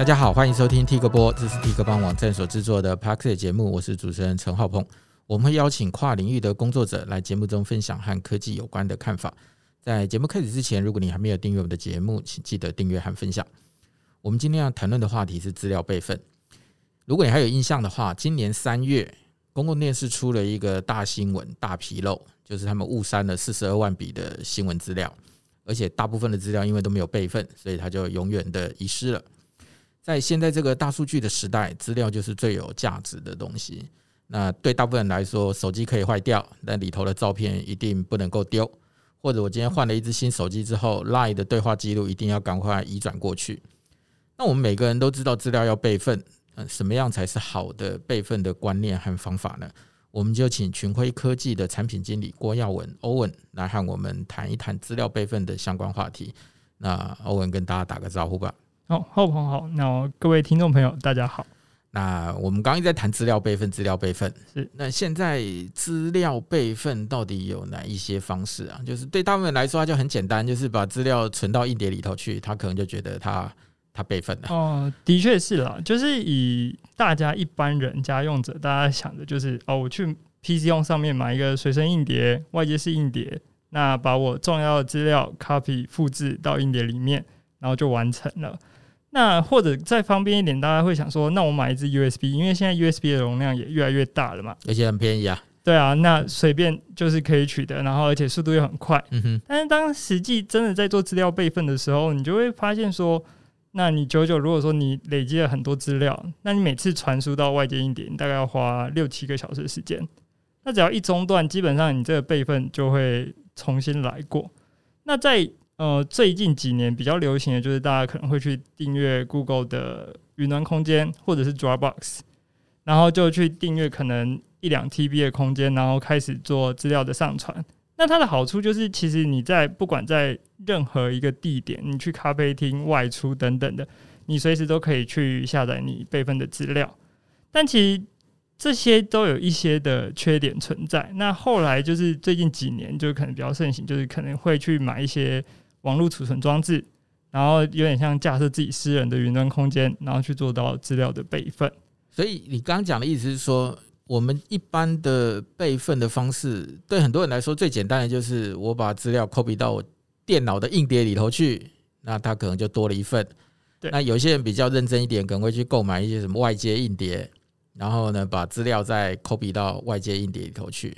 大家好，欢迎收听 T 哥播，这是 T 哥帮网站所制作的 Podcast 节目，我是主持人陈浩鹏。我们会邀请跨领域的工作者来节目中分享和科技有关的看法。在节目开始之前，如果你还没有订阅我们的节目，请记得订阅和分享。我们今天要谈论的话题是资料备份。如果你还有印象的话，今年三月，公共电视出了一个大新闻、大纰漏，就是他们误删了四十二万笔的新闻资料，而且大部分的资料因为都没有备份，所以它就永远的遗失了。在现在这个大数据的时代，资料就是最有价值的东西。那对大部分人来说，手机可以坏掉，但里头的照片一定不能够丢。或者我今天换了一支新手机之后，LINE 的对话记录一定要赶快移转过去。那我们每个人都知道资料要备份，嗯，什么样才是好的备份的观念和方法呢？我们就请群晖科技的产品经理郭耀文 Owen 来和我们谈一谈资料备份的相关话题。那 Owen 跟大家打个招呼吧。好，浩鹏好，那各位听众朋友，大家好。那我们刚刚一直在谈资料备份，资料备份是。那现在资料备份到底有哪一些方式啊？就是对他们来说，它就很简单，就是把资料存到硬碟里头去，他可能就觉得他他备份了。哦，的确是啦，就是以大家一般人家用者，大家想的就是哦，我去 PC 用上面买一个随身硬碟，外接式硬碟，那把我重要的资料 copy 复制到硬碟里面，然后就完成了。那或者再方便一点，大家会想说，那我买一支 USB，因为现在 USB 的容量也越来越大了嘛，而且很便宜啊。对啊，那随便就是可以取得，然后而且速度又很快。嗯哼。但是当实际真的在做资料备份的时候，你就会发现说，那你九九如果说你累积了很多资料，那你每次传输到外接硬碟，你大概要花六七个小时的时间。那只要一中断，基本上你这个备份就会重新来过。那在呃，最近几年比较流行的就是大家可能会去订阅 Google 的云端空间，或者是 Dropbox，然后就去订阅可能一两 TB 的空间，然后开始做资料的上传。那它的好处就是，其实你在不管在任何一个地点，你去咖啡厅、外出等等的，你随时都可以去下载你备份的资料。但其实这些都有一些的缺点存在。那后来就是最近几年就可能比较盛行，就是可能会去买一些。网络储存装置，然后有点像架设自己私人的云端空间，然后去做到资料的备份。所以你刚刚讲的意思是说，我们一般的备份的方式，对很多人来说最简单的就是我把资料 copy 到我电脑的硬碟里头去，那它可能就多了一份。对，那有些人比较认真一点，可能会去购买一些什么外接硬碟，然后呢把资料再 copy 到外接硬碟里头去，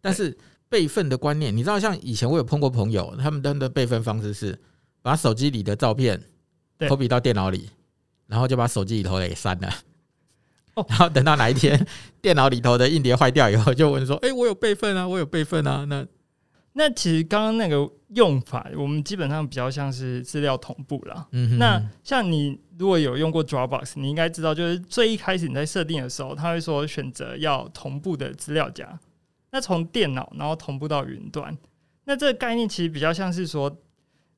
但是。备份的观念，你知道，像以前我有碰过朋友，他们的备份方式是把手机里的照片 copy 到电脑里，然后就把手机里头的给删了。哦，然后等到哪一天 电脑里头的硬碟坏掉以后，就问说：“ 哎，我有备份啊，我有备份啊。”那那其实刚刚那个用法，我们基本上比较像是资料同步啦。嗯哼，那像你如果有用过 Dropbox，你应该知道，就是最一开始你在设定的时候，他会说选择要同步的资料夹。那从电脑然后同步到云端，那这个概念其实比较像是说，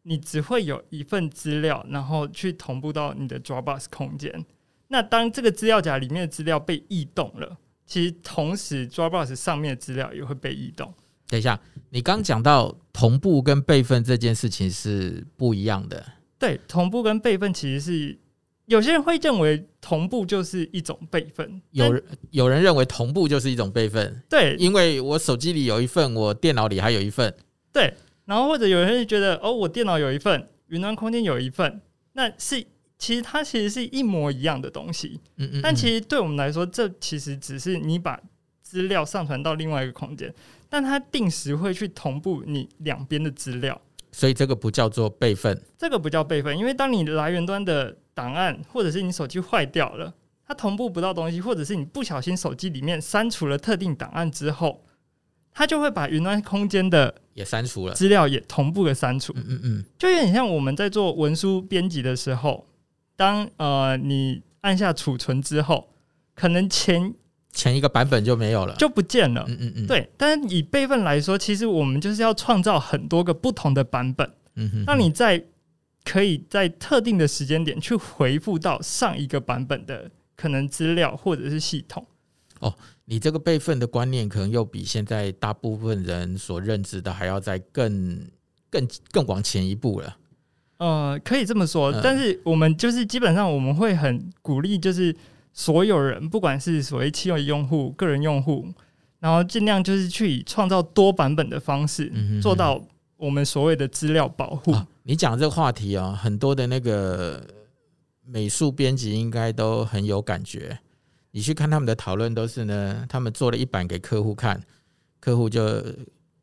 你只会有一份资料，然后去同步到你的 Dropbox 空间。那当这个资料夹里面的资料被异动了，其实同时 Dropbox 上面的资料也会被异动。等一下，你刚讲到同步跟备份这件事情是不一样的。对，同步跟备份其实是。有些人会认为同步就是一种备份，有人有人认为同步就是一种备份，对，因为我手机里有一份，我电脑里还有一份，对，然后或者有人觉得哦，我电脑有一份，云端空间有一份，那是其实它其实是一模一样的东西，嗯嗯，但其实对我们来说，这其实只是你把资料上传到另外一个空间，但它定时会去同步你两边的资料，所以这个不叫做备份，这个不叫备份，因为当你来源端的档案，或者是你手机坏掉了，它同步不到东西，或者是你不小心手机里面删除了特定档案之后，它就会把云端空间的也删除了，资料也同步的删除。嗯嗯嗯，就有点像我们在做文书编辑的时候，当呃你按下储存之后，可能前前一个版本就没有了，就不见了。嗯嗯嗯，对。但是以备份来说，其实我们就是要创造很多个不同的版本。嗯哼，当你在可以在特定的时间点去回复到上一个版本的可能资料或者是系统。哦，你这个备份的观念可能又比现在大部分人所认知的还要再更更更往前一步了。呃，可以这么说，但是我们就是基本上我们会很鼓励，就是所有人，不管是所谓企业用户、个人用户，然后尽量就是去以创造多版本的方式，做到我们所谓的资料保护。啊，你讲这个话题啊，很多的那个美术编辑应该都很有感觉。你去看他们的讨论，都是呢，他们做了一版给客户看，客户就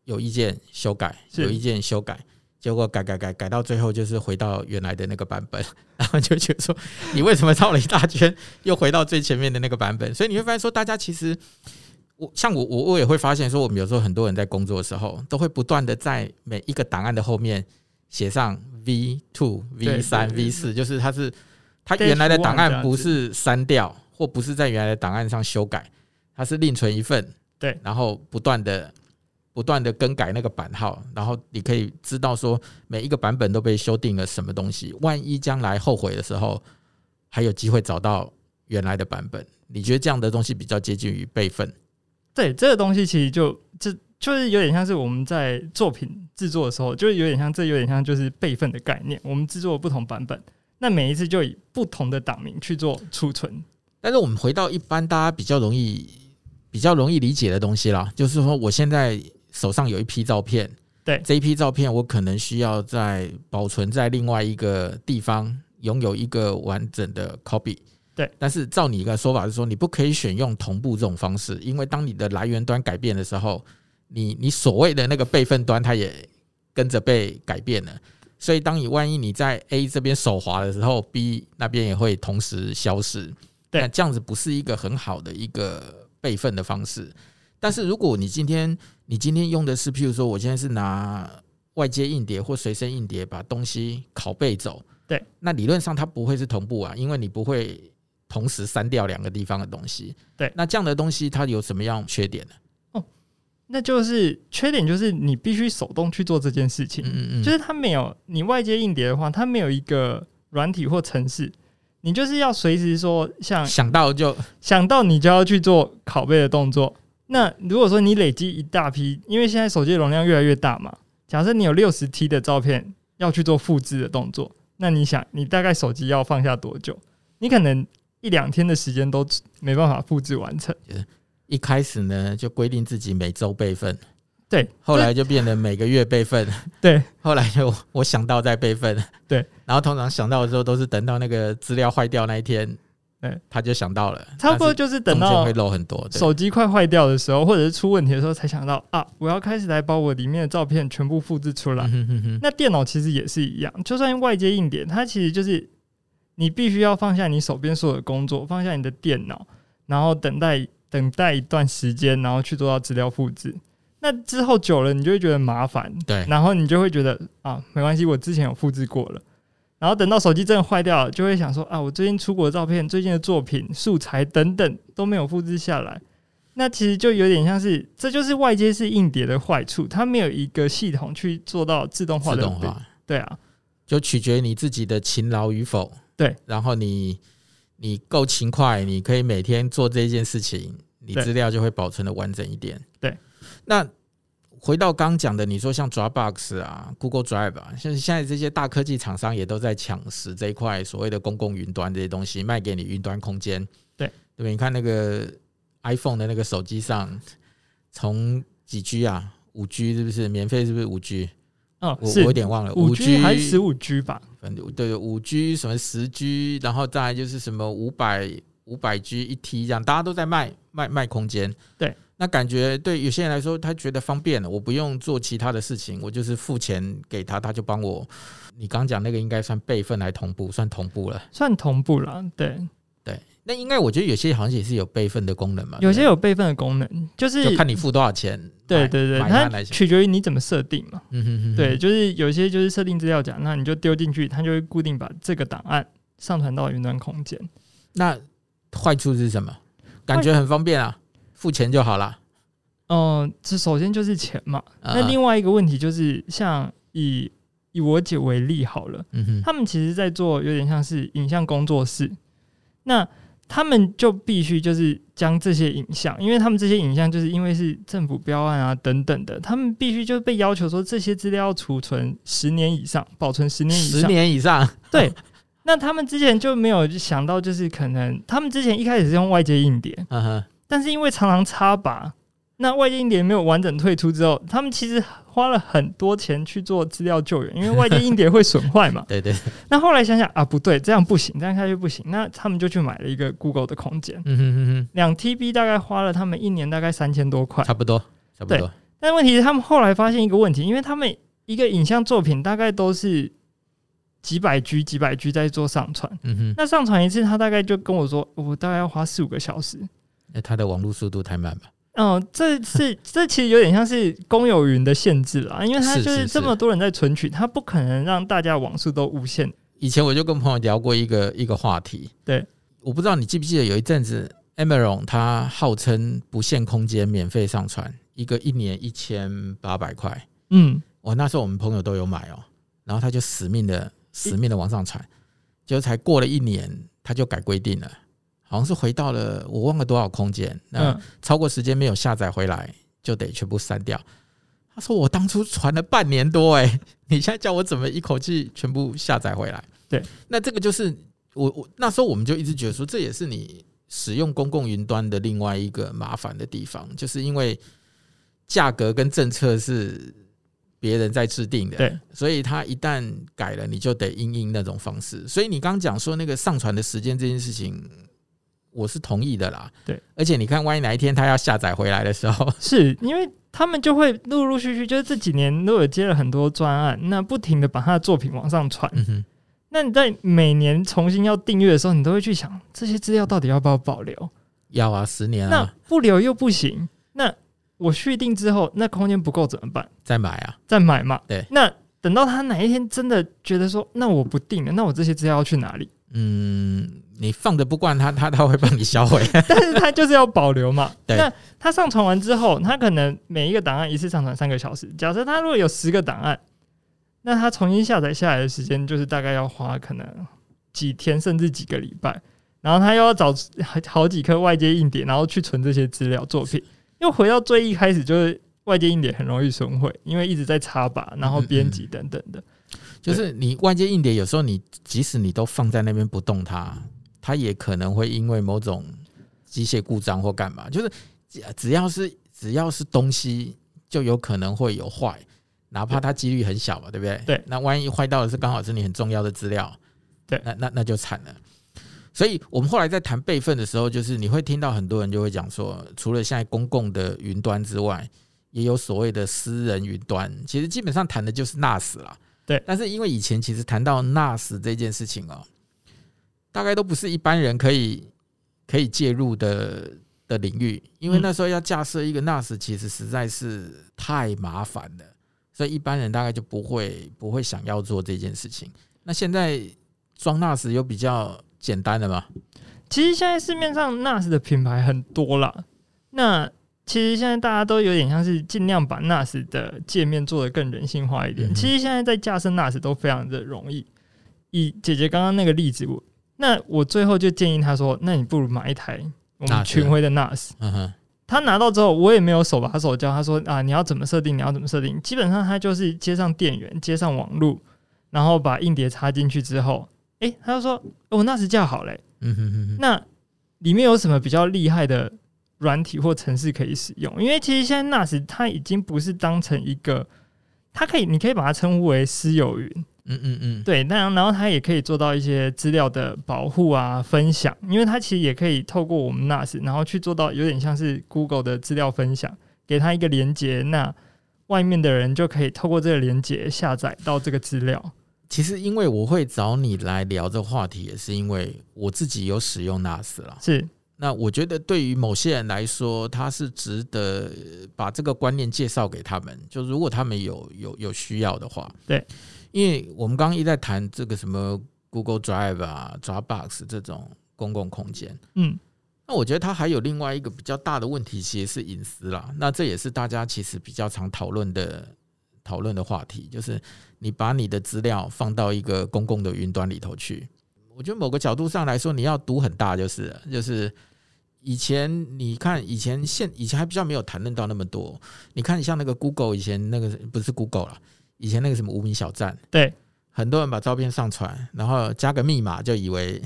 有意见修改，有意见修改。结果改改改改到最后就是回到原来的那个版本，然后就觉得说，你为什么绕了一大圈又回到最前面的那个版本？所以你会发现说，大家其实我像我我我也会发现说，我们有时候很多人在工作的时候，都会不断的在每一个档案的后面写上 V two V 三 V 四，就是它是它原来的档案不是删掉或不是在原来的档案上修改，它是另存一份，对，然后不断的。不断的更改那个版号，然后你可以知道说每一个版本都被修订了什么东西。万一将来后悔的时候，还有机会找到原来的版本。你觉得这样的东西比较接近于备份？对，这个东西其实就这就是有点像是我们在作品制作的时候，就是有点像这有点像就是备份的概念。我们制作不同版本，那每一次就以不同的档名去做储存。但是我们回到一般大家比较容易比较容易理解的东西啦，就是说我现在。手上有一批照片，对，这一批照片，我可能需要在保存在另外一个地方，拥有一个完整的 copy。对，但是照你一个说法是说，你不可以选用同步这种方式，因为当你的来源端改变的时候，你你所谓的那个备份端，它也跟着被改变了。所以，当你万一你在 A 这边手滑的时候，B 那边也会同时消失。对，那这样子不是一个很好的一个备份的方式。但是如果你今天你今天用的是，譬如说，我现在是拿外接硬碟或随身硬碟把东西拷贝走，对，那理论上它不会是同步啊，因为你不会同时删掉两个地方的东西，对，那这样的东西它有什么样缺点呢？哦，那就是缺点就是你必须手动去做这件事情，嗯嗯，就是它没有你外接硬碟的话，它没有一个软体或程式，你就是要随时说像想到就想到你就要去做拷贝的动作。那如果说你累积一大批，因为现在手机的容量越来越大嘛，假设你有六十 T 的照片要去做复制的动作，那你想，你大概手机要放下多久？你可能一两天的时间都没办法复制完成。一开始呢，就规定自己每周备份，对，后来就变成每个月备份，对，后来就我想到再备份，对，然后通常想到的时候都是等到那个资料坏掉那一天。对，他就想到了，差不多就是等到会漏很多，手机快坏掉的时候，或者是出问题的时候，才想到啊，我要开始来把我里面的照片全部复制出来。那电脑其实也是一样，就算外接硬点，它其实就是你必须要放下你手边所有的工作，放下你的电脑，然后等待等待一段时间，然后去做到资料复制。那之后久了，你就会觉得麻烦，对，然后你就会觉得啊，没关系，我之前有复制过了。然后等到手机真的坏掉了，就会想说啊，我最近出国的照片、最近的作品、素材等等都没有复制下来。那其实就有点像是，这就是外接式硬碟的坏处，它没有一个系统去做到自动化的。自动化，对啊，就取决于你自己的勤劳与否。对，然后你你够勤快，你可以每天做这件事情，你资料就会保存的完整一点。对，那。回到刚讲的，你说像 Dropbox 啊、Google Drive 啊，像现在这些大科技厂商也都在抢食这一块所谓的公共云端这些东西，卖给你云端空间。对，对吧？你看那个 iPhone 的那个手机上，从几 G 啊，五 G 是不是免费？是不是五 G？哦，我我有点忘了，五 G 还是十五 G 吧？反正对，五 G 什么十 G，然后再来就是什么五百五百 G 一 T 这样，大家都在卖卖卖空间。对。那感觉对有些人来说，他觉得方便了，我不用做其他的事情，我就是付钱给他，他就帮我。你刚讲那个应该算备份来同步，算同步了，算同步了。对对，那应该我觉得有些好像也是有备份的功能嘛，有些有备份的功能，就是就看你付多少钱。对对对，它取决于你怎么设定嘛。嗯哼哼。对，就是有些就是设定资料夹，那你就丢进去，它就会固定把这个档案上传到云端空间。那坏处是什么？感觉很方便啊。付钱就好了。嗯，这首先就是钱嘛。那另外一个问题就是，像以以我姐为例好了，他们其实在做有点像是影像工作室。那他们就必须就是将这些影像，因为他们这些影像就是因为是政府标案啊等等的，他们必须就被要求说这些资料要储存十年以上，保存十年以上。十年以上，对。那他们之前就没有想到，就是可能他们之前一开始是用外接硬碟，但是因为常常插拔。那外接硬碟没有完整退出之后，他们其实花了很多钱去做资料救援，因为外接硬碟会损坏嘛。对，对对。那后来想想啊，不对，这样不行，这样下去不行。那他们就去买了一个 Google 的空间，嗯哼哼哼，两 TB 大概花了他们一年大概三千多块，差不多，差不多。对。但问题是他们后来发现一个问题，因为他们一个影像作品大概都是几百 G、几百 G 在做上传，嗯哼。那上传一次，他大概就跟我说，我大概要花四五个小时。那它的网络速度太慢吧？哦，这是 这其实有点像是公有云的限制啦，因为它就是这么多人在存取，它不可能让大家网速都无限。以前我就跟朋友聊过一个一个话题，对，我不知道你记不记得有一阵子，Amazon 它号称不限空间免费上传，一个一年一千八百块，嗯，我那时候我们朋友都有买哦，然后他就死命的死命的往上传，结果才过了一年，他就改规定了。好像是回到了我忘了多少空间，那超过时间没有下载回来，就得全部删掉。他说我当初传了半年多，哎，你现在叫我怎么一口气全部下载回来？对，那这个就是我我那时候我们就一直觉得说，这也是你使用公共云端的另外一个麻烦的地方，就是因为价格跟政策是别人在制定的，对，所以他一旦改了，你就得因应那种方式。所以你刚刚讲说那个上传的时间这件事情。我是同意的啦，对，而且你看，万一哪一天他要下载回来的时候，是因为他们就会陆陆续续，就是这几年都有接了很多专案，那不停的把他的作品往上传。嗯哼，那你在每年重新要订阅的时候，你都会去想这些资料到底要不要保留？要啊，十年啊，那不留又不行。那我续订之后，那空间不够怎么办？再买啊，再买嘛。对，那等到他哪一天真的觉得说，那我不订了，那我这些资料要去哪里？嗯，你放的不惯他，他他会帮你销毁，但是他就是要保留嘛。对，那他上传完之后，他可能每一个档案一次上传三个小时。假设他如果有十个档案，那他重新下载下来的时间就是大概要花可能几天甚至几个礼拜，然后他又要找好几颗外接硬碟，然后去存这些资料作品。又回到最一开始，就是外接硬碟很容易损毁，因为一直在插拔，然后编辑等等的。嗯嗯就是你外接硬碟，有时候你即使你都放在那边不动它，它也可能会因为某种机械故障或干嘛，就是只要是只要是东西，就有可能会有坏，哪怕它几率很小嘛，对不对？对。那万一坏到的是刚好是你很重要的资料，对，那那那就惨了。所以我们后来在谈备份的时候，就是你会听到很多人就会讲说，除了现在公共的云端之外，也有所谓的私人云端，其实基本上谈的就是 NAS 啦。对，但是因为以前其实谈到 NAS 这件事情哦，大概都不是一般人可以可以介入的的领域，因为那时候要架设一个 NAS，其实实在是太麻烦了，所以一般人大概就不会不会想要做这件事情。那现在装 NAS 有比较简单的吗？其实现在市面上 NAS 的品牌很多啦，那。其实现在大家都有点像是尽量把 NAS 的界面做得更人性化一点。其实现在在架设 NAS 都非常的容易。以姐姐刚刚那个例子，我那我最后就建议他说：“那你不如买一台我们群晖的 NAS。”他拿到之后，我也没有手把手教他说：“啊，你要怎么设定？你要怎么设定？”基本上他就是接上电源，接上网路，然后把硬碟插进去之后，诶，他就说：“哦，NAS 架好嘞。”那里面有什么比较厉害的？软体或程式可以使用，因为其实现在 NAS 它已经不是当成一个，它可以，你可以把它称呼为私有云，嗯嗯嗯，对，那然后它也可以做到一些资料的保护啊、分享，因为它其实也可以透过我们 NAS，然后去做到有点像是 Google 的资料分享，给它一个连接，那外面的人就可以透过这个连接下载到这个资料。其实，因为我会找你来聊这个话题，也是因为我自己有使用 NAS 了，是。那我觉得对于某些人来说，他是值得把这个观念介绍给他们。就如果他们有有有需要的话，对，因为我们刚刚一直在谈这个什么 Google Drive 啊、Dropbox 这种公共空间，嗯，那我觉得它还有另外一个比较大的问题，其实是隐私啦。那这也是大家其实比较常讨论的讨论的话题，就是你把你的资料放到一个公共的云端里头去。我觉得某个角度上来说，你要赌很大就是，就是以前你看以前现以前还比较没有谈论到那么多。你看像那个 Google 以前那个不是 Google 了，以前那个什么无名小站，对，很多人把照片上传，然后加个密码就以为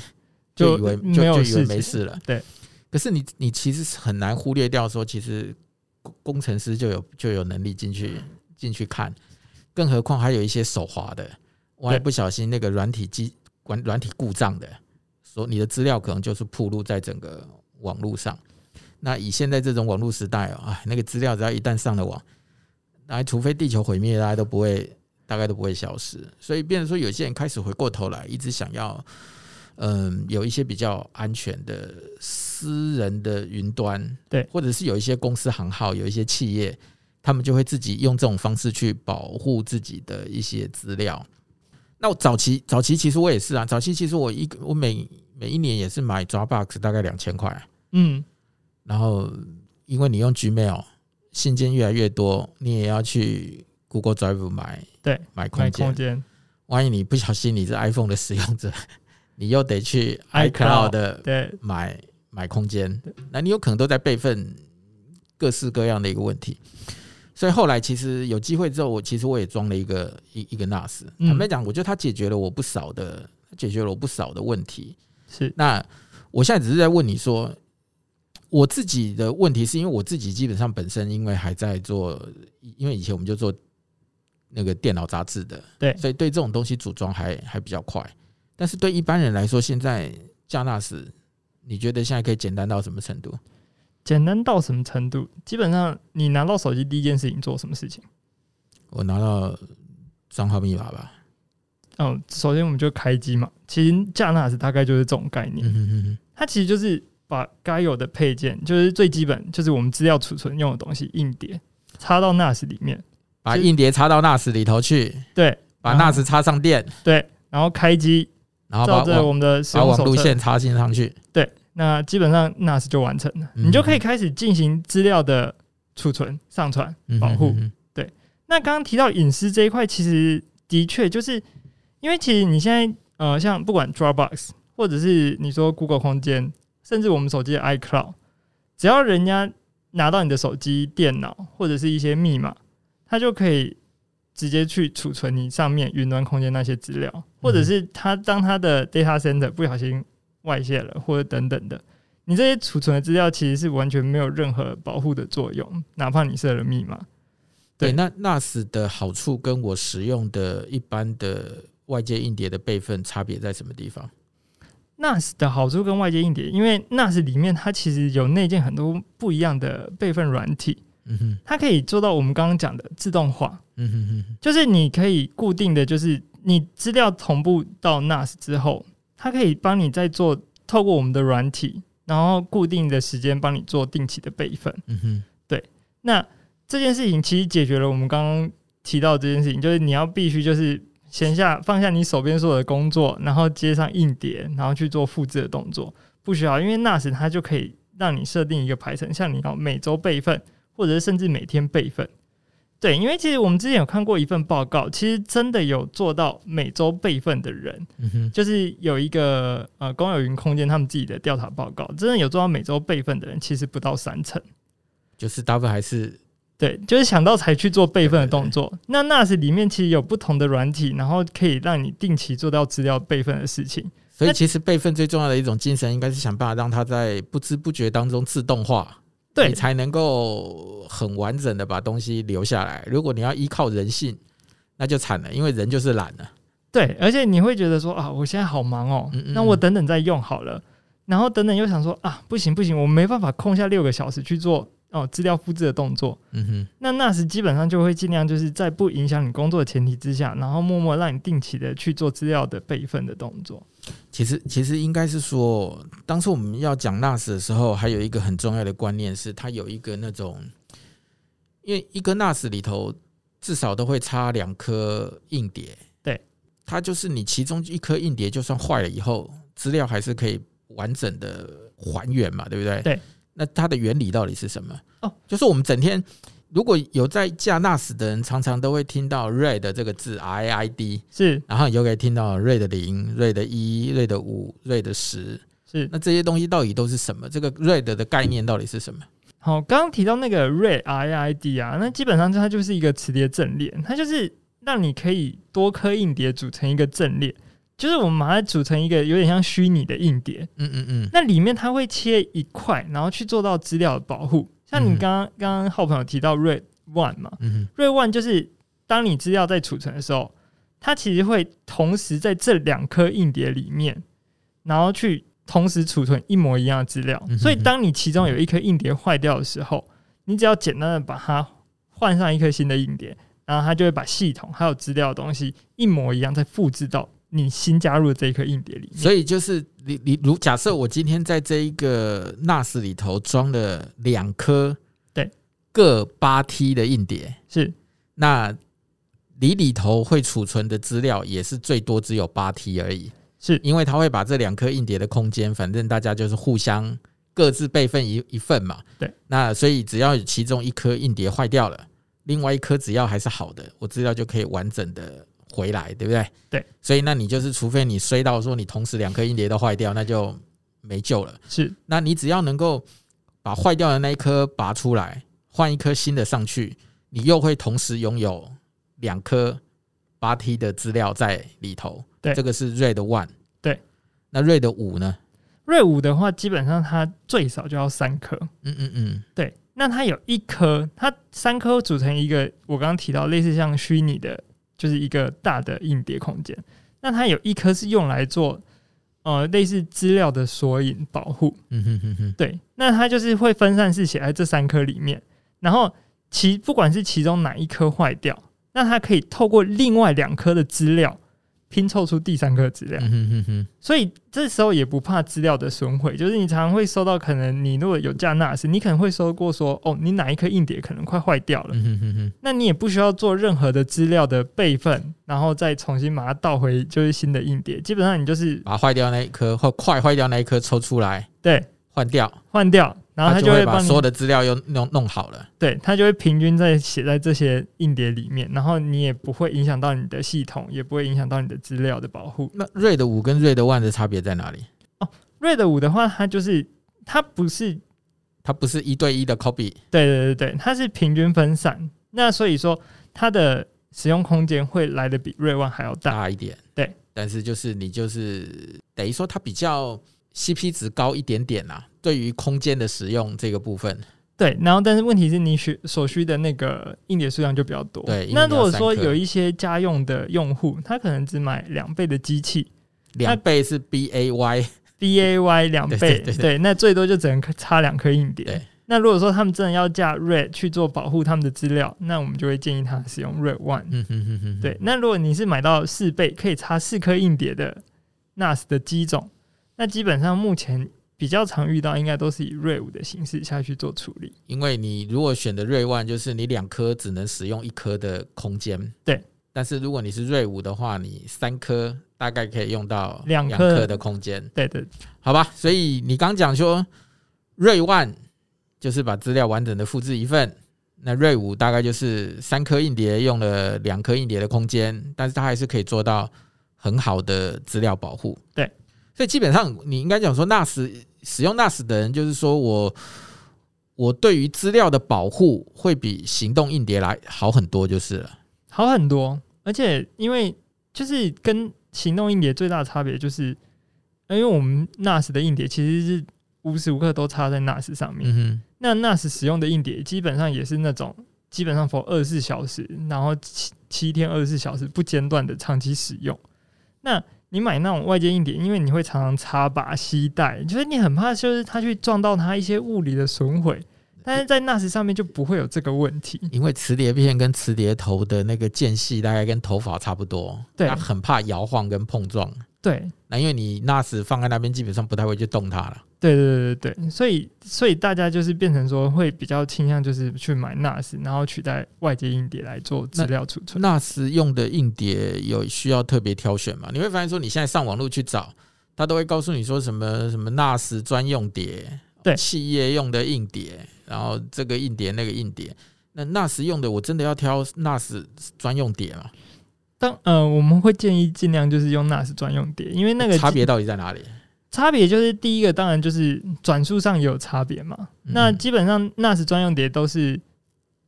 就以为就就以为没事了。对，可是你你其实很难忽略掉说，其实工程师就有就有能力进去进去看，更何况还有一些手滑的，万一不小心那个软体机。管软体故障的，所你的资料可能就是暴露在整个网络上。那以现在这种网络时代啊，那个资料只要一旦上了网，那除非地球毁灭，大家都不会，大概都不会消失。所以，变成说有些人开始回过头来，一直想要，嗯，有一些比较安全的私人的云端，对，或者是有一些公司行号，有一些企业，他们就会自己用这种方式去保护自己的一些资料。那我早期早期其实我也是啊，早期其实我一个我每每一年也是买 Dropbox 大概两千块，嗯，然后因为你用 Gmail 信件越来越多，你也要去 Google Drive 买对买空间，万一你不小心你是 iPhone 的使用者，你又得去 iCloud 的对。买买空间，那你有可能都在备份各式各样的一个问题。所以后来其实有机会之后，我其实我也装了一个一一个 NAS。坦白讲，我觉得它解决了我不少的解决了我不少的问题。是，那我现在只是在问你说，我自己的问题是因为我自己基本上本身因为还在做，因为以前我们就做那个电脑杂志的，对，所以对这种东西组装还还比较快。但是对一般人来说，现在架 NAS，你觉得现在可以简单到什么程度？简单到什么程度？基本上，你拿到手机第一件事情做什么事情？我拿到账号密码吧。哦，首先我们就开机嘛。其实架 NAS 大概就是这种概念。它其实就是把该有的配件，就是最基本，就是我们资料储存用的东西，硬碟插到 NAS 里面，把硬碟插到 NAS 里头去。对，把 NAS 插上电。对，然后开机，然后照着我们的把网路线插进上去。对。那基本上 NAS 就完成了，你就可以开始进行资料的储存、上传、保护。对，那刚刚提到隐私这一块，其实的确就是因为其实你现在呃，像不管 Dropbox 或者是你说 Google 空间，甚至我们手机的 iCloud，只要人家拿到你的手机、电脑或者是一些密码，他就可以直接去储存你上面云端空间那些资料，或者是他当他的 data center 不小心。外泄了，或者等等的，你这些储存的资料其实是完全没有任何保护的作用，哪怕你设了密码。对，那 NAS 的好处跟我使用的一般的外界硬碟的备份差别在什么地方？NAS 的好处跟外接硬碟，因为 NAS 里面它其实有内建很多不一样的备份软体，嗯哼，它可以做到我们刚刚讲的自动化，嗯哼哼，就是你可以固定的就是你资料同步到 NAS 之后。它可以帮你在做，透过我们的软体，然后固定的时间帮你做定期的备份。嗯哼，对。那这件事情其实解决了我们刚刚提到这件事情，就是你要必须就是闲下放下你手边所有的工作，然后接上硬碟，然后去做复制的动作，不需要，因为 NAS 它就可以让你设定一个排程，像你要每周备份，或者是甚至每天备份。对，因为其实我们之前有看过一份报告，其实真的有做到每周备份的人，嗯，就是有一个呃公有云空间他们自己的调查报告，真的有做到每周备份的人，其实不到三成，就是大部分还是对，就是想到才去做备份的动作。对对对，那 NAS 里面其实有不同的软体，然后可以让你定期做到资料备份的事情。所以其实备份最重要的一种精神，应该是想办法让它在不知不觉当中自动化。对，你才能够很完整的把东西留下来。如果你要依靠人性，那就惨了，因为人就是懒了。对，而且你会觉得说啊，我现在好忙哦，那我等等再用好了。然后等等又想说啊，不行不行，我没办法空下六个小时去做哦资料复制的动作。嗯哼，那 NAS 基本上就会尽量就是在不影响你工作的前提之下，然后默默让你定期的去做资料的备份的动作。其实，其实应该是说，当初我们要讲 NAS 的时候，还有一个很重要的观念是，它有一个那种，因为一个 NAS 里头至少都会插两颗硬碟，对，它就是你其中一颗硬碟就算坏了以后，资料还是可以完整的还原嘛，对不对？对。那它的原理到底是什么？哦，就是我们整天。如果有在架 NAS 的人，常常都会听到 RAID 这个字，RAID 是，然后你就可以听到 RAID 零、RAID 一、RAID 五、RAID 十，是。那这些东西到底都是什么？这个 RAID 的概念到底是什么？好，刚刚提到那个 RAID RAID 啊，那基本上它就是一个磁碟阵列，它就是让你可以多颗硬碟组成一个阵列，就是我们把它组成一个有点像虚拟的硬碟。嗯嗯嗯。那里面它会切一块，然后去做到资料的保护。像你刚刚刚刚浩朋友提到 RAID One 嘛，嗯，RAID One 就是当你资料在储存的时候，它其实会同时在这两颗硬碟里面，然后去同时储存一模一样的资料。所以当你其中有一颗硬碟坏掉的时候，你只要简单的把它换上一颗新的硬碟，然后它就会把系统还有资料的东西一模一样再复制到你新加入的这一颗硬碟里面。所以就是。你你如假设我今天在这一个 NAS 里头装了两颗对各八 T 的硬碟是，那里里头会储存的资料也是最多只有八 T 而已，是因为它会把这两颗硬碟的空间，反正大家就是互相各自备份一一份嘛，对，那所以只要其中一颗硬碟坏掉了，另外一颗只要还是好的，我资料就可以完整的。回来对不对？对，所以那你就是，除非你衰到说你同时两颗硬碟都坏掉，那就没救了。是，那你只要能够把坏掉的那一颗拔出来，换一颗新的上去，你又会同时拥有两颗八 T 的资料在里头。对，这个是 RAID One。对，那 RAID 五呢？RAID 五的话，基本上它最少就要三颗。嗯嗯嗯，对。那它有一颗，它三颗组成一个，我刚刚提到类似像虚拟的。就是一个大的硬碟空间，那它有一颗是用来做呃类似资料的索引保护，嗯哼哼哼，对，那它就是会分散式写在这三颗里面，然后其不管是其中哪一颗坏掉，那它可以透过另外两颗的资料。拼凑出第三颗资料，所以这时候也不怕资料的损毁。就是你常常会收到，可能你如果有架 NAS，你可能会收过说，哦，你哪一颗硬碟可能快坏掉了，那你也不需要做任何的资料的备份，然后再重新把它倒回就是新的硬碟。基本上你就是把坏掉那一颗或快坏掉那一颗抽出来，对，换掉，换掉。然后他就会把所有的资料又弄弄好了，对，他就会平均在写在这些硬碟里面，然后你也不会影响到你的系统，也不会影响到你的资料的保护。那 RAID 五跟 RAID One 的差别在哪里？哦，RAID 五的话，它就是它不是它不是一对一的 copy，对对对对，它是平均分散。那所以说它的使用空间会来的比 RAID One 还要大，大一点。对，但是就是你就是等于说它比较 CP 值高一点点啊。对于空间的使用这个部分，对，然后但是问题是你需所需的那个硬碟数量就比较多。对，那如果说有一些家用的用户，他可能只买两倍的机器，两倍是 B A Y B A Y 两倍，对，对，对，对，那最多就只能插两颗硬碟。那如果说他们真的要架 RAID 去做保护他们的资料，那我们就会建议他使用 RAID One。嗯哼哼哼。对，那如果你是买到四倍可以插四颗硬碟的 NAS 的机种，那基本上目前。比较常遇到，应该都是以 RAID 五的形式下去做处理。因为你如果选的 RAID one，就是你两颗只能使用一颗的空间。对。但是如果你是 RAID 五的话，你三颗大概可以用到两颗的空间。对对。好吧，所以你刚讲说 RAID one 就是把资料完整的复制一份，那 RAID 五大概就是三颗硬碟用了两颗硬碟的空间，但是它还是可以做到很好的资料保护。对。所以基本上你应该讲说 NAS。使用 NAS 的人，就是说我我对于资料的保护会比行动硬碟来好很多，就是了，好很多。而且因为就是跟行动硬碟最大的差别，就是因为我们 NAS 的硬碟其实是无时无刻都插在 NAS 上面。嗯、那 NAS 使用的硬碟基本上也是那种基本上 for 二十四小时，然后七七天二十四小时不间断的长期使用。那你买那种外接硬碟，因为你会常常插拔吸带，就是你很怕，就是它去撞到它一些物理的损毁。但是在 NAS 上面就不会有这个问题，因为磁碟片跟磁碟头的那个间隙大概跟头发差不多，对，它很怕摇晃跟碰撞。对，那因为你 NAS 放在那边，基本上不太会去动它了。对对对对，所以所以大家就是变成说会比较倾向就是去买 NAS，然后取代外接硬碟来做资料储存。NAS 用的硬碟有需要特别挑选吗？你会发现说你现在上网络去找，他都会告诉你说什么什么 NAS 专用碟，对，企业用的硬碟，然后这个硬碟那个硬碟，那 NAS 用的，我真的要挑 NAS 专用碟吗？当呃，我们会建议尽量就是用 NAS 专用碟，因为那个差别到底在哪里？差别就是第一个，当然就是转速上也有差别嘛。嗯、那基本上 NAS 专用碟都是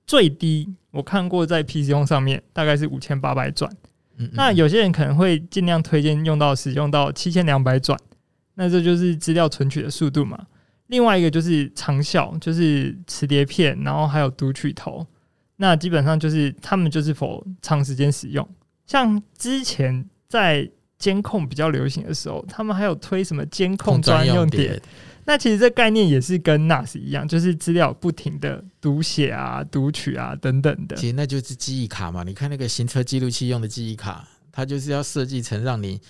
最低，我看过在 PC 用上面大概是五千八百转。嗯嗯，那有些人可能会尽量推荐用到使用到七千两百转，那这就是资料存取的速度嘛。另外一个就是长效，就是磁碟片，然后还有读取头，那基本上就是他们就是否长时间使用。像之前在监控比较流行的时候，他们还有推什么监控专用碟。那其实这概念也是跟 NAS 一样，就是资料不停的读写啊、读取啊等等的。其实那就是记忆卡嘛。你看那个行车记录器用的记忆卡，它就是要设计成让你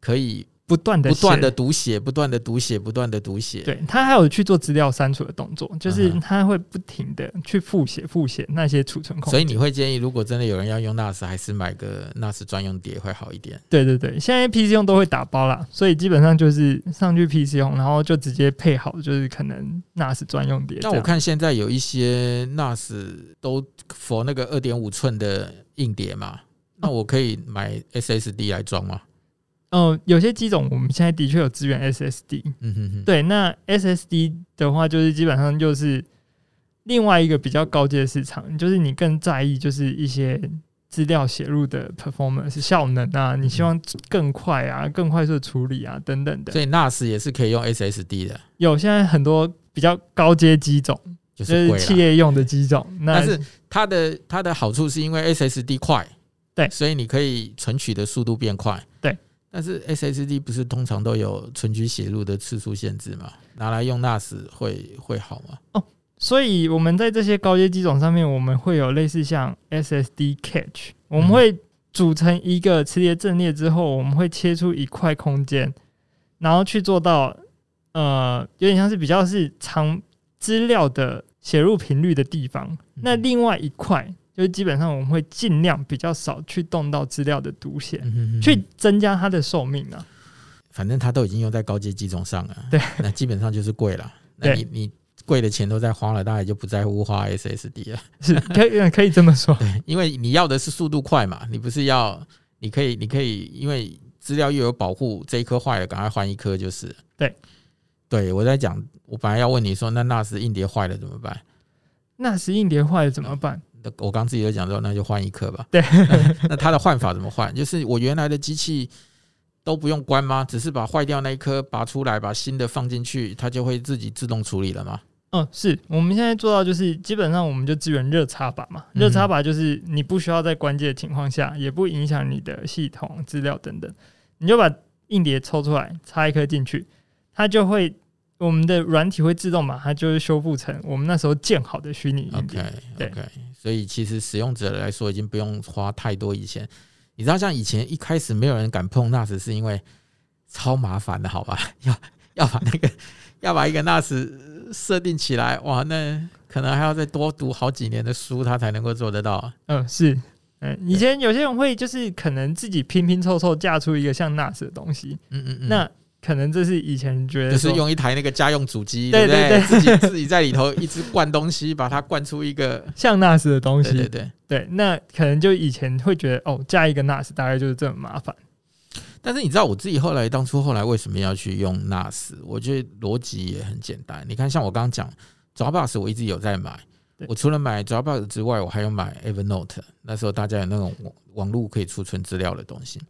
可以。不断的不断的读写，不断的读写，不断的读写。对，他还有去做资料删除的动作，就是他会不停的去复写复写那些储存空间。所以你会建议，如果真的有人要用 NAS，还是买个 NAS 专用碟会好一点？对对对，现在 PC 用都会打包啦，所以基本上就是上去 PC 用，然后就直接配好，就是可能 NAS 专用碟。那我看现在有一些 NAS 都 for 那个二点五寸的硬碟嘛，那我可以买 SSD 来装吗？嗯、呃，有些机种我们现在的确有支援 SSD，嗯哼哼，对，那 SSD 的话就是基本上就是另外一个比较高阶的市场，就是你更在意就是一些资料写入的 performance 效能啊，你希望更快啊，更快速的处理啊等等的。所以 NAS 也是可以用 SSD 的，有现在很多比较高阶机种，就是企业用的机种，但是它的它的好处是因为 SSD 快，对，所以你可以存取的速度变快，对。但是 SSD 不是通常都有存取写入的次数限制吗？拿来用 NAS 会会好吗？哦，所以我们在这些高阶机种上面，我们会有类似像 SSD cache，我们会组成一个磁碟阵列之后，我们会切出一块空间，然后去做到呃，有点像是比较是长资料的写入频率的地方。那另外一块。就基本上我们会尽量比较少去动到资料的读写，去增加它的寿命啊。反正它都已经用在高阶机种上了，对，那基本上就是贵了。那你你贵的钱都在花了，大概就不在乎花 SSD 了。是可以可以这么说，对，因为你要的是速度快嘛，你不是要你可以你可以因为资料又有保护，这一颗坏了赶快换一颗就是。对，对我在讲，我本来要问你说，那 NAS 硬碟坏了怎么办？NAS 硬碟坏了怎么办？我刚自己就讲说，那就换一颗吧。对，那它的换法怎么换？就是我原来的机器都不用关吗？只是把坏掉那一颗拔出来，把新的放进去，它就会自己自动处理了吗？嗯，是我们现在做到，就是基本上我们就支援热插拔嘛。热插拔就是你不需要在关机的情况下，也不影响你的系统资料等等，你就把硬碟抽出来，插一颗进去，它就会。我们的软体会自动把它就是修复成我们那时候建好的虚拟硬碟。OK OK，所以其实使用者来说已经不用花太多以前。你知道，像以前一开始没有人敢碰 NAS，是因为超麻烦的，好吧？要要把那个要把一个 NAS 设定起来，哇，那可能还要再多读好几年的书，他才能够做得到。嗯，是，嗯，以前有些人会就是可能自己拼拼凑凑架出一个像 NAS 的东西。嗯嗯嗯，那。可能这是以前觉得就是用一台那个家用主机，对不对？自己自己在里头一直灌东西，把它灌出一个像 NAS 的东西。对对对，对，那可能就以前会觉得哦，加一个 NAS 大概就是这么麻烦。但是你知道我自己后来当初后来为什么要去用 NAS？我觉得逻辑也很简单。你看，像我刚刚讲 Dropbox，我一直有在买。我除了买 Dropbox 之外，我还有买 Evernote。那时候大家有那种网络可以储存资料的东西。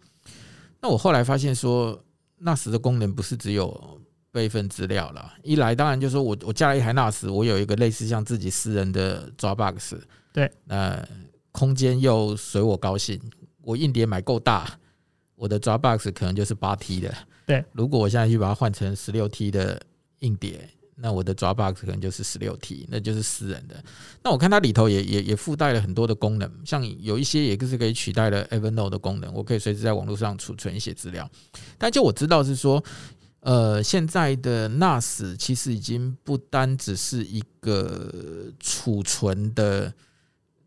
那我后来发现说。NAS 的功能不是只有备份资料了，一来当然就是说我我加了一台 NAS，我有一个类似像自己私人的 Dropbox，对，那空间又随我高兴，我硬碟买够大，我的 Dropbox 可能就是八 T 的，对，如果我现在去把它换成十六 T 的硬碟。那我的 Dropbox 可能就是十六 T，那就是私人的。那我看它里头也也也附带了很多的功能，像有一些也是可以取代了 Evernote 的功能，我可以随时在网络上储存一些资料。但就我知道是说，呃，现在的 NAS 其实已经不单只是一个储存的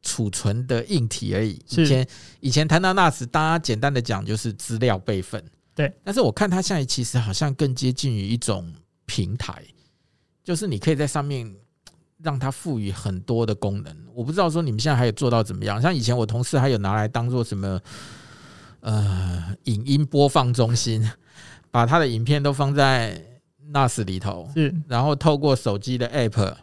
储存的硬体而已。以前以前谈到 NAS，大家简单的讲就是资料备份，对。但是我看它现在其实好像更接近于一种平台。就是你可以在上面让它赋予很多的功能。我不知道说你们现在还有做到怎么样？像以前我同事还有拿来当做什么呃影音播放中心，把他的影片都放在 NAS 里头，是，然后透过手机的 App，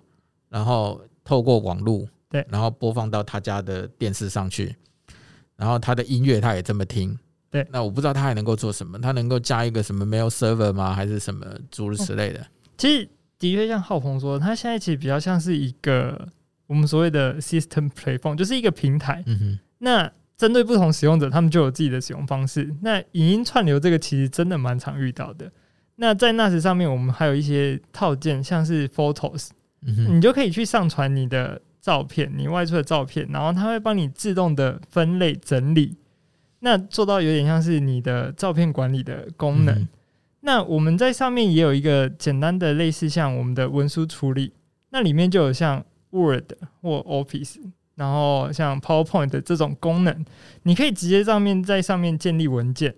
然后透过网络，对，然后播放到他家的电视上去，然后他的音乐他也这么听。对，那我不知道他还能够做什么，他能够加一个什么 mail server 吗？还是什么诸如此类的？其实的确像浩鹏说，它现在其实比较像是一个我们所谓的 system platform，就是一个平台。嗯哼。那针对不同使用者，他们就有自己的使用方式。那影音串流这个其实真的蛮常遇到的。那在 NAS 上面，我们还有一些套件，像是 Photos，嗯，你就可以去上传你的照片，你外出的照片，然后它会帮你自动的分类整理。那做到有点像是你的照片管理的功能。嗯、那我们在上面也有一个简单的类似像我们的文书处理，那里面就有像 Word 或 Office，然后像 PowerPoint 的这种功能，你可以直接上面在上面建立文件。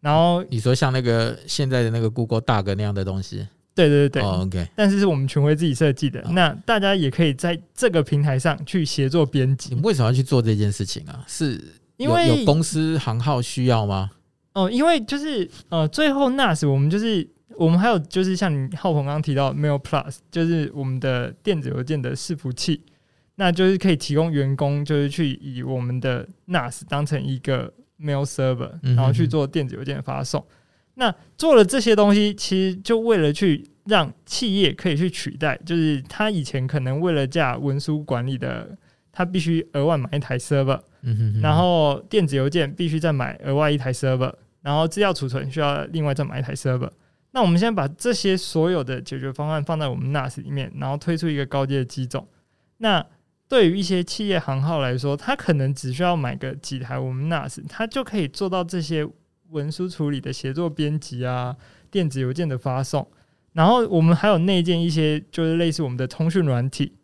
然后你说像那个现在的那个 Google Doc 那样的东西，对对对 OK。但是是我们群晖自己设计的，哦、那大家也可以在这个平台上去协作编辑。你为什么要去做这件事情啊？是因为，有公司行号需要吗？哦，因为就是呃，最后 NAS 我们就是我们还有就是像你浩鹏刚刚提到 Mail Plus，就是我们的电子邮件的伺服器，那就是可以提供员工就是去以我们的 NAS 当成一个 Mail Server，然后去做电子邮件发送。嗯、那做了这些东西，其实就为了去让企业可以去取代，就是他以前可能为了架文书管理的。他必须额外买一台 server，嗯哼哼，然后电子邮件必须再买额外一台 server，然后资料储存需要另外再买一台 server。那我们现在把这些所有的解决方案放在我们 NAS 里面，然后推出一个高阶的机种。那对于一些企业行号来说，他可能只需要买个几台我们 NAS，他就可以做到这些文书处理的协作编辑啊，电子邮件的发送。然后我们还有内建一些就是类似我们的通讯软体。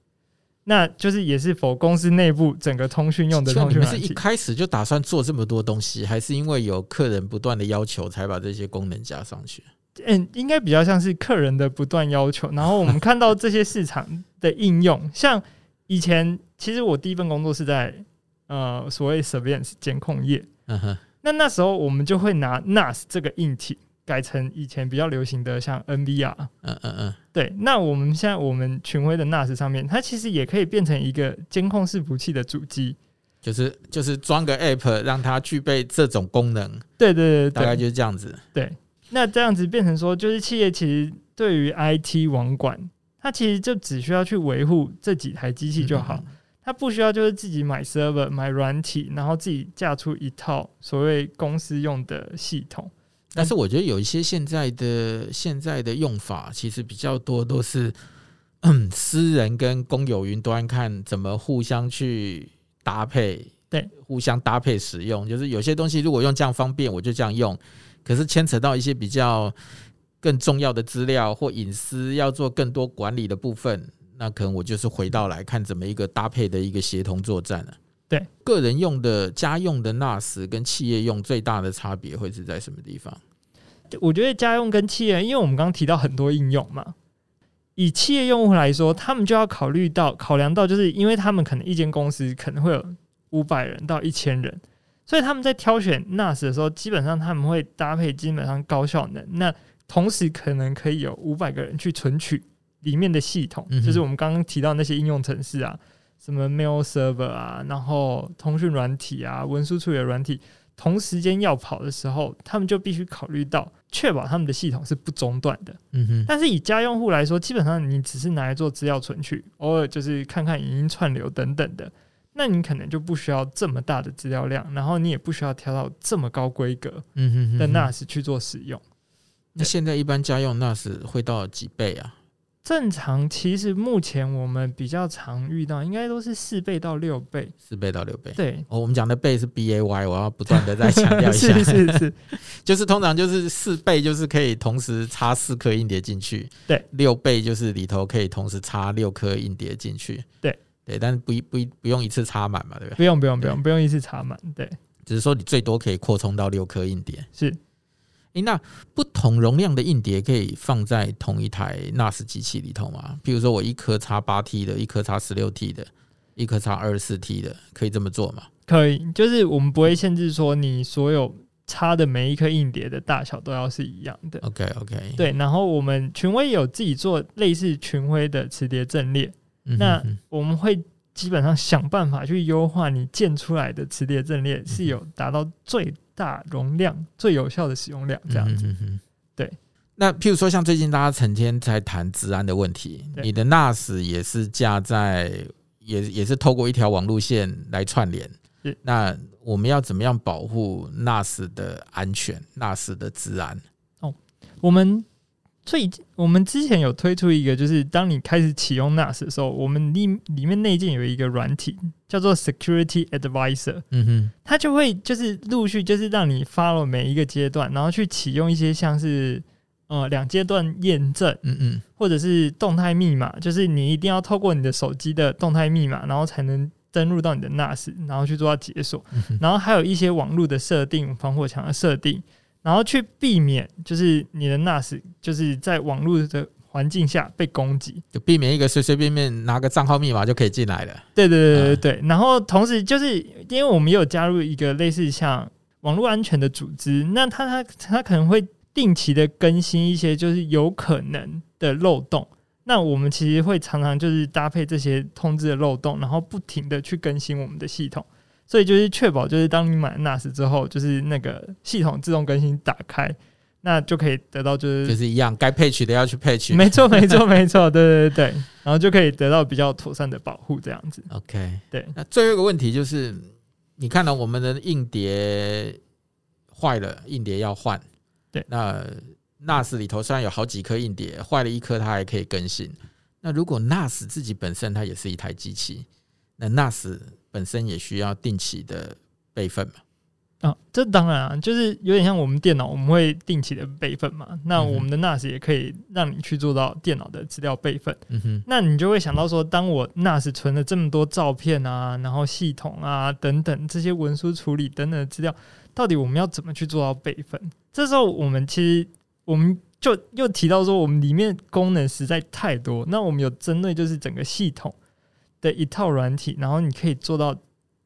那就是也是否公司内部整个通讯用的通讯？是一开始就打算做这么多东西，还是因为有客人不断的要求才把这些功能加上去？嗯，应该比较像是客人的不断要求，然后我们看到这些市场的应用，像以前其实我第一份工作是在呃所谓 surveillance 监控业，嗯哼，那那时候我们就会拿 NAS 这个硬体。改成以前比较流行的像 NVR，嗯嗯嗯，对。那我们现在我们群晖的 NAS 上面，它其实也可以变成一个监控伺服器的主机，就是就是装个 App 让它具备这种功能。对对对，对，大概就是这样子。对，那这样子变成说，就是企业其实对于 IT 网管，它其实就只需要去维护这几台机器就好，它不需要就是自己买 server 买软体，然后自己架出一套所谓公司用的系统。但是我觉得有一些现在的现在的用法，其实比较多都是嗯，私人跟公有云端看怎么互相去搭配，对，互相搭配使用。就是有些东西如果用这样方便，我就这样用。可是牵扯到一些比较更重要的资料或隐私，要做更多管理的部分，那可能我就是回到来看怎么一个搭配的一个协同作战了。对，个人用的家用的 NAS 跟企业用最大的差别会是在什么地方？我觉得家用跟企业，因为我们刚刚提到很多应用嘛，以企业用户来说，他们就要考虑到、考量到，就是因为他们可能一间公司可能会有五百人到一千人，所以他们在挑选 NAS 的时候，基本上他们会搭配基本上高效能，那同时可能可以有五百个人去存取里面的系统，就是我们刚刚提到那些应用程式啊。什么 mail server 啊，然后通讯软体啊，文书处理软体，同时间要跑的时候，他们就必须考虑到确保他们的系统是不中断的。嗯哼。但是以家用户来说，基本上你只是拿来做资料存取，偶尔就是看看影音串流等等的，那你可能就不需要这么大的资料量，然后你也不需要调到这么高规格的 NAS 去做使用。那现在一般家用 NAS 会到几倍啊？正常其实目前我们比较常遇到，应该都是四倍到六倍，四倍到六倍。对，哦，我们讲的倍是 B A Y，我要不断的再强调一下，是 是是，就是通常就是四倍就是可以同时插四颗硬碟进去，对，六倍就是里头可以同时插六颗硬碟进去，对。对，但是不不不用一次插满嘛，对不对？不用不用不用不用一次插满，对，只是说你最多可以扩充到六颗硬碟，是。诶，那不同容量的硬碟可以放在同一台 NAS 机器里头吗？比如说我一颗插八 T 的，一颗插十六 T 的，一颗插二十四 T 的，可以这么做吗？可以，就是我们不会限制说你所有插的每一颗硬碟的大小都要是一样的。OK OK，对。然后我们群威有自己做类似群威的磁碟阵列，嗯、哼哼那我们会基本上想办法去优化你建出来的磁碟阵列，是有达到最大容量、最有效的使用量这样子。对。那譬如说，像最近大家成天在谈治安的问题，你的 NAS 也是架在，也也是透过一条网路线来串联。是那我们要怎么样保护 NAS 的安全，NAS 的治安？哦，我们最我们之前有推出一个，就是当你开始启用 NAS 的时候，我们里里面内建有一个软体叫做 Security Advisor，嗯哼，它就会就是陆续就是让你 follow 每一个阶段，然后去启用一些像是呃两阶段验证，嗯嗯，或者是动态密码，就是你一定要透过你的手机的动态密码，然后才能。登录到你的 NAS，然后去做到解锁，嗯、然后还有一些网络的设定、防火墙的设定，然后去避免就是你的 NAS 就是在网络的环境下被攻击，就避免一个随随便便拿个账号密码就可以进来了。对对对对对。嗯、然后同时就是因为我们也有加入一个类似像网络安全的组织，那它它它可能会定期的更新一些就是有可能的漏洞。那我们其实会常常就是搭配这些通知的漏洞，然后不停的去更新我们的系统，所以就是确保就是当你买 NAS 之后，就是那个系统自动更新打开，那就可以得到就是就是一样该 patch 的要去 patch，没错没错没错，对对对，然后就可以得到比较妥善的保护这样子。OK，对。那最后一个问题就是，你看到我们的硬碟坏了，硬碟要换，对，那。NAS 里头虽然有好几颗硬碟，坏了一颗它还可以更新。那如果 NAS 自己本身它也是一台机器，那 NAS 本身也需要定期的备份嘛？啊，这当然啊，就是有点像我们电脑，我们会定期的备份嘛。那我们的 NAS 也可以让你去做到电脑的资料备份。嗯哼，那你就会想到说，当我 NAS 存了这么多照片啊，然后系统啊等等这些文书处理等等的资料，到底我们要怎么去做到备份？这时候我们其实。我们就又提到说，我们里面功能实在太多。那我们有针对就是整个系统的一套软体，然后你可以做到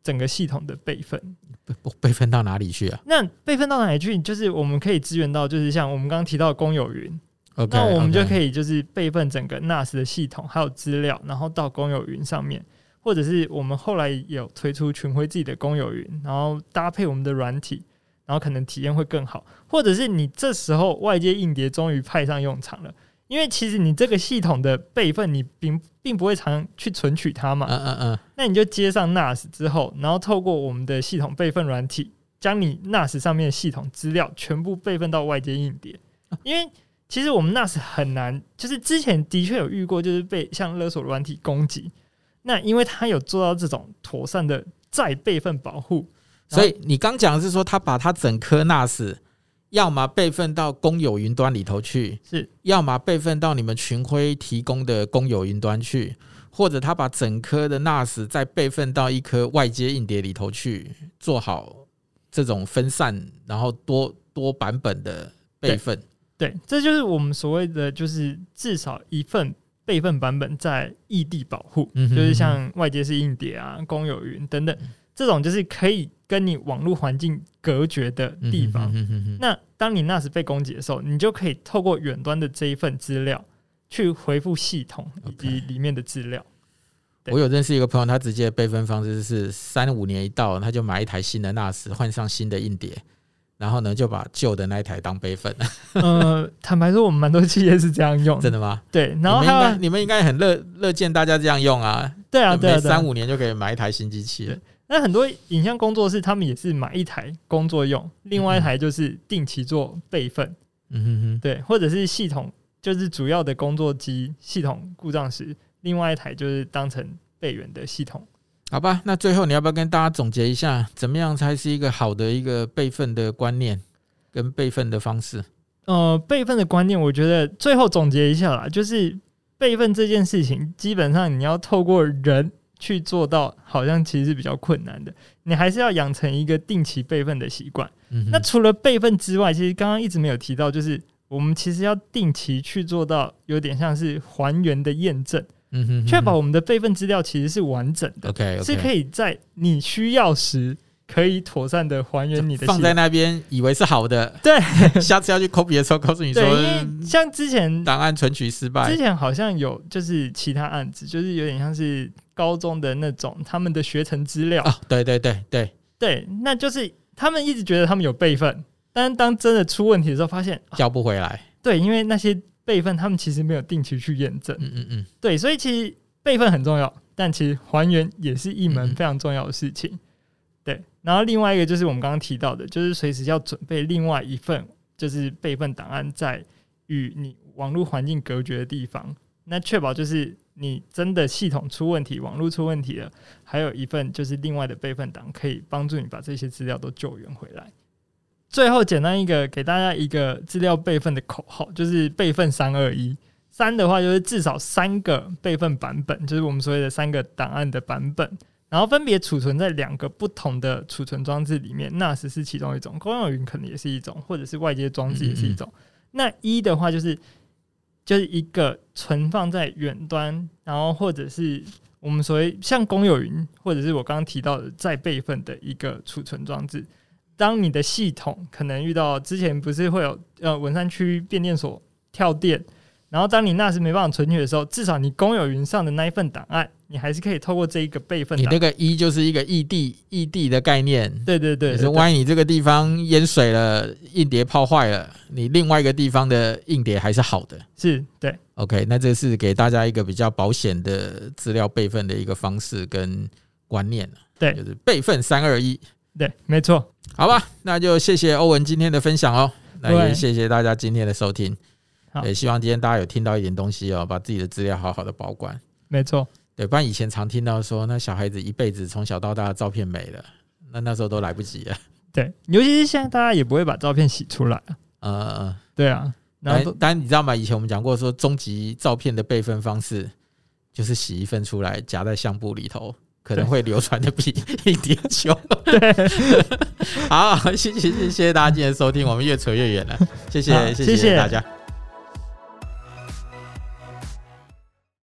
整个系统的备份。备备份到哪里去啊？那备份到哪里去？就是我们可以支援到，就是像我们刚刚提到的公有云。Okay, 那我们就可以就是备份整个 NAS 的系统还有资料，然后到公有云上面，或者是我们后来有推出群晖自己的公有云，然后搭配我们的软体。然后可能体验会更好，或者是你这时候外接硬碟终于派上用场了，因为其实你这个系统的备份你并并不会常去存取它嘛，嗯嗯嗯，那你就接上 NAS 之后，然后透过我们的系统备份软体，将你 NAS 上面的系统资料全部备份到外接硬碟，因为其实我们 NAS 很难，就是之前的确有遇过，就是被像勒索软体攻击，那因为它有做到这种妥善的再备份保护。所以你刚讲的是说，他把他整颗 NAS 要么备份到公有云端里头去，是；要么备份到你们群晖提供的公有云端去，或者他把整颗的 NAS 再备份到一颗外接硬碟里头去，做好这种分散，然后多多版本的备份。对，对，这就是我们所谓的，就是至少一份备份版本在异地保护，嗯、哼哼就是像外接式硬碟啊、公有云等等。这种就是可以跟你网络环境隔绝的地方。嗯、哼哼哼，那当你 NAS 被攻击的时候，你就可以透过远端的这一份资料去回复系统以及里面的资料。我有认识一个朋友，他直接备份方式是三五年一到，他就买一台新的 NAS，换上新的硬碟，然后呢就把旧的那一台当备份。呃，坦白说，我们蛮多企业是这样用，真的吗？对，然后你们应该你们应该很乐乐见大家这样用啊。对啊，对啊，三五年就可以买一台新机器了。那很多影像工作室，他们也是买一台工作用，另外一台就是定期做备份。嗯哼哼，对，或者是系统就是主要的工作机系统故障时，另外一台就是当成备援的系统。好吧，那最后你要不要跟大家总结一下，怎么样才是一个好的一个备份的观念跟备份的方式？呃，备份的观念，我觉得最后总结一下啦，就是备份这件事情，基本上你要透过人。去做到，好像其实是比较困难的。你还是要养成一个定期备份的习惯。嗯、那除了备份之外，其实刚刚一直没有提到，就是我们其实要定期去做到有点像是还原的验证，嗯哼，确保我们的备份资料其实是完整的，OK，, okay 是可以在你需要时。可以妥善的还原你的放在那边，以为是好的。对，下次要去 copy 的时候，告诉你说，因为像之前档案存取失败，之前好像有就是其他案子，就是有点像是高中的那种他们的学成资料。啊，对对对对对，那就是他们一直觉得他们有备份，但是当真的出问题的时候，发现交不回来。对，因为那些备份他们其实没有定期去验证。嗯嗯嗯。对，所以其实备份很重要，但其实还原也是一门非常重要的事情。嗯对，然后另外一个就是我们刚刚提到的，就是随时要准备另外一份，就是备份档案在与你网络环境隔绝的地方，那确保就是你真的系统出问题、网络出问题了，还有一份就是另外的备份档，可以帮助你把这些资料都救援回来。最后，简单一个给大家一个资料备份的口号，就是备份三二一。三的话就是至少三个备份版本，就是我们所谓的三个档案的版本。然后分别储存在两个不同的储存装置里面，NAS 是其中一种，公有云可能也是一种，或者是外接装置也是一种。嗯嗯，那一的话就是就是一个存放在远端，然后或者是我们所谓像公有云，或者是我刚刚提到的再备份的一个储存装置。当你的系统可能遇到之前不是会有呃文山区变电所跳电。然后，当你那时没办法存取的时候，至少你公有云上的那一份档案，你还是可以透过这一个备份。你那个一就是一个异地异地的概念。对对对，就是万一你这个地方淹水了，硬碟泡坏了，你另外一个地方的硬碟还是好的。是，对。OK，那这是给大家一个比较保险的资料备份的一个方式跟观念。对，就是备份三二一。对，没错。好吧，那就谢谢欧文今天的分享哦。那也谢谢大家今天的收听。也希望今天大家有听到一点东西哦，把自己的资料好好的保管。没错，对，不然以前常听到说，那小孩子一辈子从小到大的照片没了，那那时候都来不及了。对，尤其是现在大家也不会把照片洗出来。呃，对啊。然后，当然你知道吗？以前我们讲过说，终极照片的备份方式就是洗一份出来夹在相簿里头，可能会流传的比一点久。对，好，谢谢谢谢大家今天收听，我们越扯越远了，谢谢谢谢大家。